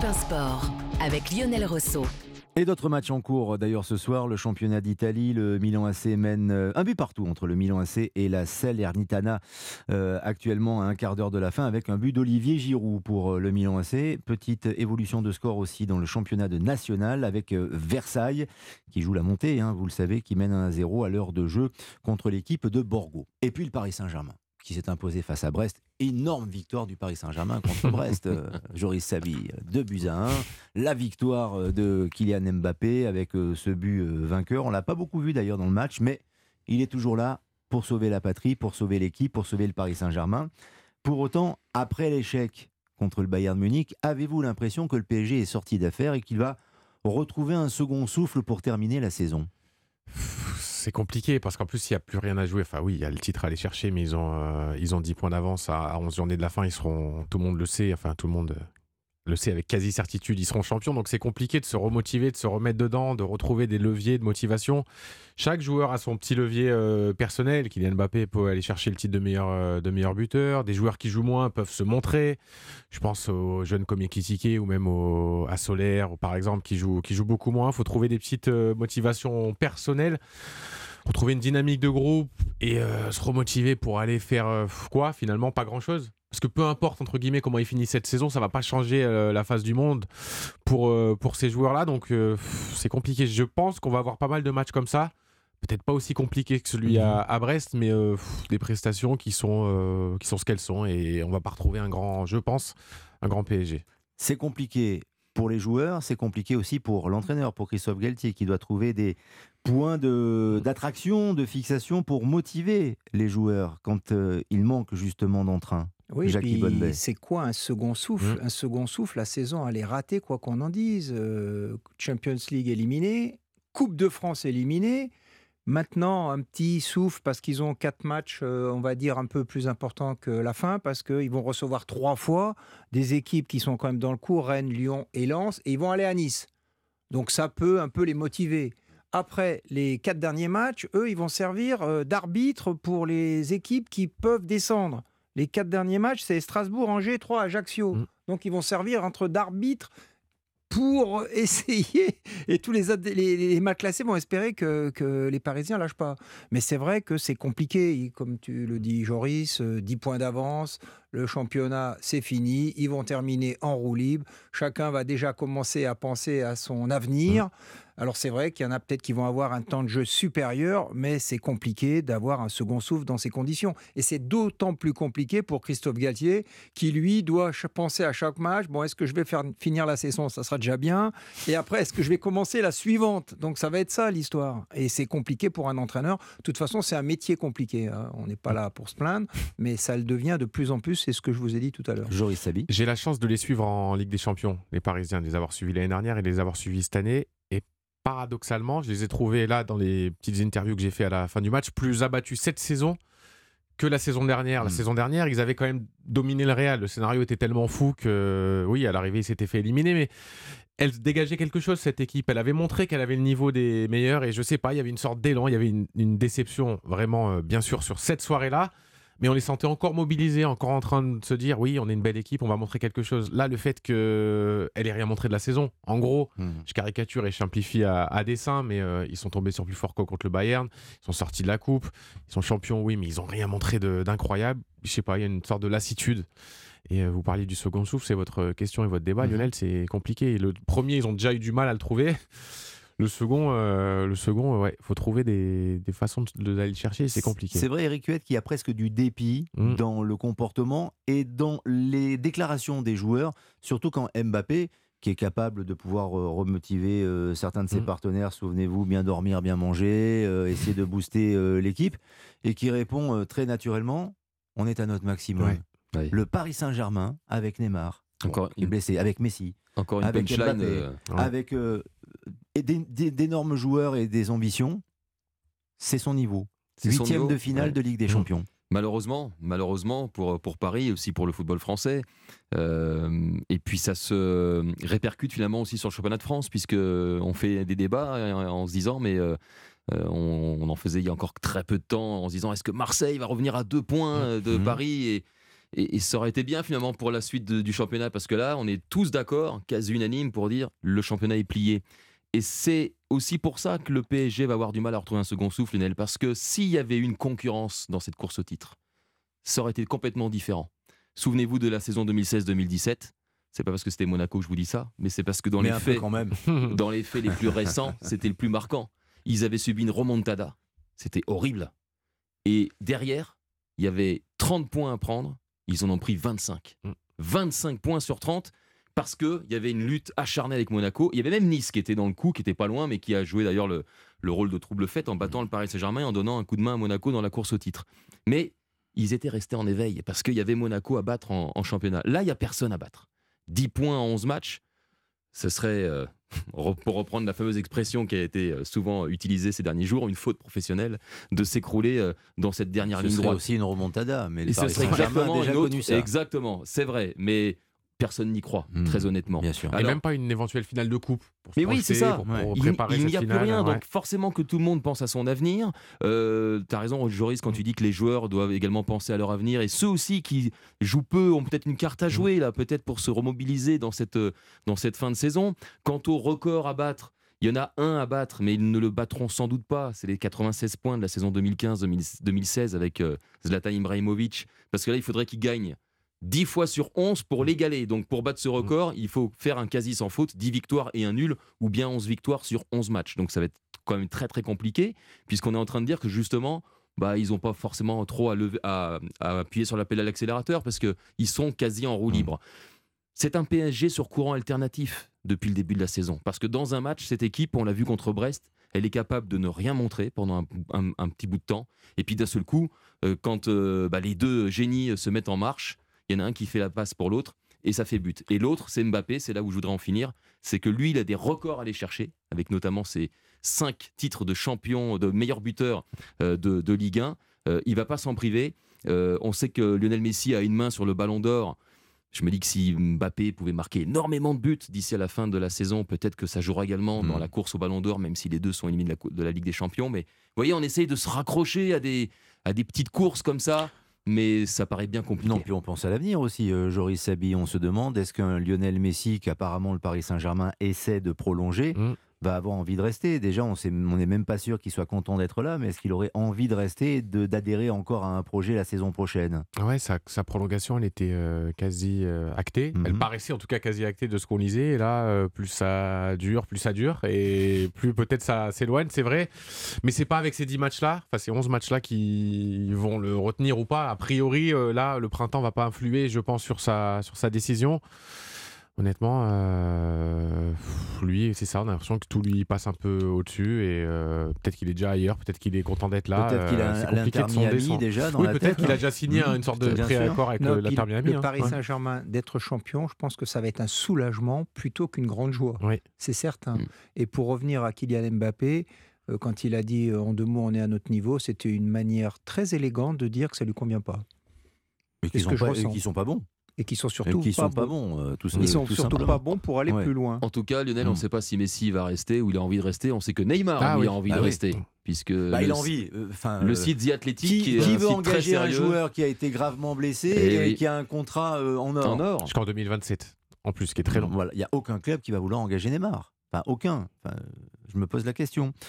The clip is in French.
Europe 1 Sport avec Lionel Rousseau. Et d'autres matchs en cours d'ailleurs ce soir, le championnat d'Italie, le Milan AC mène euh, un but partout entre le Milan AC et la Salernitana euh, actuellement à un quart d'heure de la fin avec un but d'Olivier Giroud pour euh, le Milan AC. Petite évolution de score aussi dans le championnat de national avec Versailles qui joue la montée, hein, vous le savez, qui mène 1 0 à l'heure de jeu contre l'équipe de Borgo. Et puis le Paris Saint-Germain qui s'est imposé face à Brest. Énorme victoire du Paris Saint-Germain contre Brest. Euh, Joris Sabi, 2 buts à 1. La victoire euh, de Kylian Mbappé avec euh, ce but vainqueur. On l'a pas beaucoup vu d'ailleurs dans le match, mais il est toujours là pour sauver la patrie, pour sauver l'équipe, pour sauver le Paris Saint-Germain. Pour autant, après l'échec contre le Bayern Munich, avez-vous l'impression que le PSG est sorti d'affaire et qu'il va retrouver un second souffle pour terminer la saison? c'est compliqué parce qu'en plus, il n'y a plus rien à jouer. Enfin, oui, il y a le titre à aller chercher, mais ils ont, euh, ils ont 10 points d'avance à, 11 journées de la fin. Ils seront, tout le monde le sait, enfin, tout le monde le sait avec quasi certitude, ils seront champions. Donc c'est compliqué de se remotiver, de se remettre dedans, de retrouver des leviers de motivation. Chaque joueur a son petit levier euh, personnel. Kylian Mbappé peut aller chercher le titre de meilleur, euh, de meilleur buteur. Des joueurs qui jouent moins peuvent se montrer. Je pense aux jeunes comme Ekitike ou même à Solaire, par exemple, qui jouent, qui jouent beaucoup moins. Il faut trouver des petites euh, motivations personnelles retrouver une dynamique de groupe et se remotiver pour aller faire quoi finalement pas grand chose parce que peu importe, entre guillemets, comment il finit cette saison, ça va pas changer euh, la face du monde pour, euh, pour ces joueurs-là. Donc, euh, c'est compliqué. Je pense qu'on va avoir pas mal de matchs comme ça. Peut-être pas aussi compliqué que celui à, mhm. Brest, mais des prestations qui sont, qui sont ce qu'elles sont. Et on va pas retrouver un grand, je pense, un grand PSG. C'est compliqué pour les joueurs, c'est compliqué aussi pour l'entraîneur, pour Christophe Galtier, qui doit trouver des points d'attraction, de, fixation pour motiver les joueurs quand il manque justement d'entrain. Oui, c'est quoi un second souffle mmh. Un second souffle, la saison, elle est ratée, quoi qu'on en dise. Euh, Champions League éliminée, Coupe de France éliminée. Maintenant, un petit souffle parce qu'ils ont quatre matchs, euh, on va dire, un peu plus importants que la fin, parce qu'ils vont recevoir trois fois des équipes qui sont quand même dans le coup, Rennes, Lyon et Lens, et ils vont aller à Nice. Donc ça peut un peu les motiver. Après les quatre derniers matchs, eux, ils vont servir euh, d'arbitre pour les équipes qui peuvent descendre. Les quatre derniers matchs, c'est Strasbourg, Angers, 3, Ajaccio. Mm. Donc ils vont servir entre d'arbitre pour essayer, et tous les, les, mal classés vont espérer que, que les Parisiens lâchent pas. Mais c'est vrai que c'est compliqué, comme tu le dis Joris, 10 euh, points d'avance, le championnat c'est fini, ils vont terminer en roue libre, chacun va déjà commencer à penser à son avenir. Alors c'est vrai qu'il y en a peut-être qui vont avoir un temps de jeu supérieur, mais c'est compliqué d'avoir un second souffle dans ces conditions. Et c'est d'autant plus compliqué pour Christophe Galtier, qui lui doit penser à chaque match, bon, est-ce que je vais faire finir la saison? Ça sera déjà bien. Et après, est-ce que je vais commencer la suivante? Donc ça va être ça l'histoire. Et c'est compliqué pour un entraîneur. De toute façon, c'est un métier compliqué. Hein. On n'est pas là pour se plaindre, mais ça le devient de plus en plus. C'est ce que je vous ai dit tout à l'heure. Joris Sabi. J'ai la chance de les suivre en Ligue des Champions, les Parisiens, de les avoir suivis l'année dernière et de les avoir suivis cette année paradoxalement, je les ai trouvés là dans les petites interviews que j'ai fait à la fin du match, plus abattus cette saison que la saison dernière. La hmm. saison dernière, ils avaient quand même dominé le Real. Le scénario était tellement fou que, oui, à l'arrivée, ils s'étaient fait éliminer, mais elle dégageait quelque chose, cette équipe. Elle avait montré qu'elle avait le niveau des meilleurs, et je sais pas, il y avait une sorte d'élan, il y avait une, une déception, vraiment, euh, bien sûr, sur cette soirée-là mais on les sentait encore mobilisés, encore en train de se dire oui, on est une belle équipe, on va montrer quelque chose. Là, le fait qu'elle ait rien montré de la saison, en gros, hmm. je caricature et je simplifie à, dessein, mais euh, ils sont tombés sur plus fort contre le Bayern, ils sont sortis de la coupe, ils sont champions, oui, mais ils ont rien montré d'incroyable. Je sais pas, il y a une sorte de lassitude. Et euh, vous parliez du second souffle, c'est votre question et votre débat, hmm. Lionel, c'est compliqué. Le premier, ils ont déjà eu du mal à le trouver. Le second, euh, le second, ouais, faut trouver des, façons d'aller le chercher. C'est compliqué. C'est vrai, Eric Huette, qu'il y a presque du dépit mm. dans le comportement et dans les déclarations des joueurs, surtout quand Mbappé, qui est capable de pouvoir euh, remotiver euh, certains de ses mm. partenaires, souvenez-vous, bien dormir, bien manger, essayer de booster l'équipe, et qui répond très naturellement on est à notre maximum. Le Paris Saint-Germain avec Neymar, Encore qui est blessé, avec Messi, Encore une avec Mbappé, avec et d'énormes joueurs et des ambitions, c'est son niveau. Huitième de finale de Ligue des mmh. Champions. Malheureusement, malheureusement pour, pour Paris et aussi pour le football français. Euh, et puis ça se répercute finalement aussi sur le championnat de France, puisque on fait des débats euh, en se disant, mais euh, on, en faisait il y a encore très peu de temps, en se disant, est-ce que Marseille va revenir à deux points mmh. de mmh. Paris et, Et, ça aurait été bien finalement pour la suite du championnat, parce que là, on est tous d'accord, quasi unanime, pour dire le championnat est plié. Et c'est aussi pour ça que le PSG va avoir du mal à retrouver un second souffle, Lionel, parce que s'il y avait une concurrence dans cette course au titre, ça aurait été complètement différent. Souvenez-vous de la saison 2016-2017. C'est pas parce que c'était Monaco que je vous dis ça, mais c'est parce que dans les faits, quand même. dans les faits les plus récents, c'était le plus marquant. Ils avaient subi une remontada. C'était horrible. Et derrière, il y avait 30 points à prendre. Ils en ont pris 25. 25 mm. points sur 30 parce qu'il y avait une lutte acharnée avec Monaco. Il y avait même Nice qui était dans le coup, qui était pas loin, mais qui a joué d'ailleurs le, rôle de trouble fête en battant le Paris Saint-Germain et en donnant un coup de main à Monaco dans la course au titre. Mais ils étaient restés en éveil parce qu'il y avait Monaco à battre en, championnat. Là, il n'y a personne à battre. 10 points en 11 matchs, ce serait, euh, pour reprendre la fameuse expression qui a été euh, souvent utilisée ces derniers jours, une faute professionnelle de s'écrouler euh, dans cette dernière ligne droite. C'est aussi une remontada, mais les Paris Saint-Germain déjà connu ça. Exactement, c'est vrai, mais personne n'y croit, hmm. très honnêtement. Bien sûr. Et même pas une éventuelle finale de coupe. mais oui, c'est ça. il, n'y a plus rien, donc forcément que tout le monde pense à son avenir. Euh, tu as raison, Joris, quand tu dis que les joueurs doivent également penser à leur avenir, et ceux aussi qui jouent peu ont peut-être une carte à hmm. jouer, là, peut-être pour se remobiliser dans cette, dans cette fin de saison. Quant au record à battre, il y en a un à battre, mais ils ne le battront sans doute pas. C'est les 96 points de la saison 2015-2016 avec euh, Zlatan Ibrahimovic. Parce que là, il faudrait qu'il gagne 10 fois sur 11 pour l'égaler. Donc pour battre ce mm. record, il faut faire un quasi sans faute, 10 victoires et un nul, ou bien 11 victoires sur 11 matchs. Donc ça va être quand même très très compliqué, puisqu'on est en train de dire que justement, bah, ils n'ont pas forcément trop à, appuyer sur l'appel à l'accélérateur, parce qu'ils sont quasi en roue mm. libre. C'est un PSG sur courant alternatif depuis le début de la saison. Parce que dans un match, cette équipe, on l'a vu contre Brest, elle est capable de ne rien montrer pendant un, petit bout de temps. Et puis d'un seul coup, euh, quand euh, bah, les deux génies se mettent en marche, il y en a un qui fait la passe pour l'autre et ça fait but. Et l'autre, c'est Mbappé, c'est là où je voudrais en finir, c'est que lui, il a des records à aller chercher, avec notamment ses cinq titres de champion, de meilleur buteur euh, de, Ligue 1. Euh, il va pas s'en priver. Euh, on sait que Lionel Messi a une main sur le ballon d'or. Je me dis que si Mbappé pouvait marquer énormément de buts d'ici à la fin de la saison, peut-être que ça jouera également dans mm. la course au ballon d'or, même si les deux sont éliminés de la, Ligue des Champions. Mais vous voyez, on essaye de se raccrocher à des, à des petites courses comme ça mais ça paraît bien compliqué. Non, puis on pense à l'avenir aussi, euh, Joris Sabi. On se demande est-ce qu'un Lionel Messi, qu'apparemment le Paris Saint-Germain essaie de prolonger, mm va avoir envie de rester. Déjà, on n'est même pas sûr qu'il soit content d'être là, mais est-ce qu'il aurait envie de rester et d'adhérer encore à un projet la saison prochaine? Ouais, sa, sa, prolongation, elle était euh, quasi euh, actée. Elle mhm. paraissait en tout cas quasi actée de ce qu'on lisait. Et là, euh, plus ça dure, plus ça dure. Et plus peut-être ça s'éloigne, c'est vrai. Mais c'est pas avec ces 10 matchs-là, enfin ces 11 matchs-là qui vont le retenir ou pas. A priori, là, le printemps va pas influer, je pense, sur sa, sur sa décision. Honnêtement, euh, lui, c'est ça, on a l'impression que tout lui passe un peu au-dessus et euh, peut-être qu'il est déjà ailleurs, peut-être qu'il est content d'être là. Peut-être qu'il a euh, l'Inter Miami déjà dans oui, la peut-être qu'il a déjà signé mmh, une sorte de préaccord avec l'Inter Miami. Le hein. Paris Saint-Germain d'être champion, je pense que ça va être un soulagement plutôt qu'une grande joie. Oui. C'est certain. Mmh. Et pour revenir à Kylian Mbappé, quand il a dit en deux mots on est à notre niveau, c'était une manière très élégante de dire que ça lui convient pas. Et qu'ils ne sont pas bons et qui sont surtout pas, sont pas, bons. Euh, Ils sont surtout pas bons pour aller plus loin. En tout cas, Lionel, on ne mm. sait pas si Messi va rester ou il a envie de rester. On sait que Neymar ah a envie de bah rester. Puisque bah, il a envie. Euh, enfin, le site The Athletic qui, qui veut engager un joueur qui a été gravement blessé et, qui a un contrat euh, en or, en or. jusqu'en 2027 en plus, qui est très long. Voilà, il n'y a aucun club qui va vouloir engager Neymar. Enfin, aucun. Enfin, je me pose la question.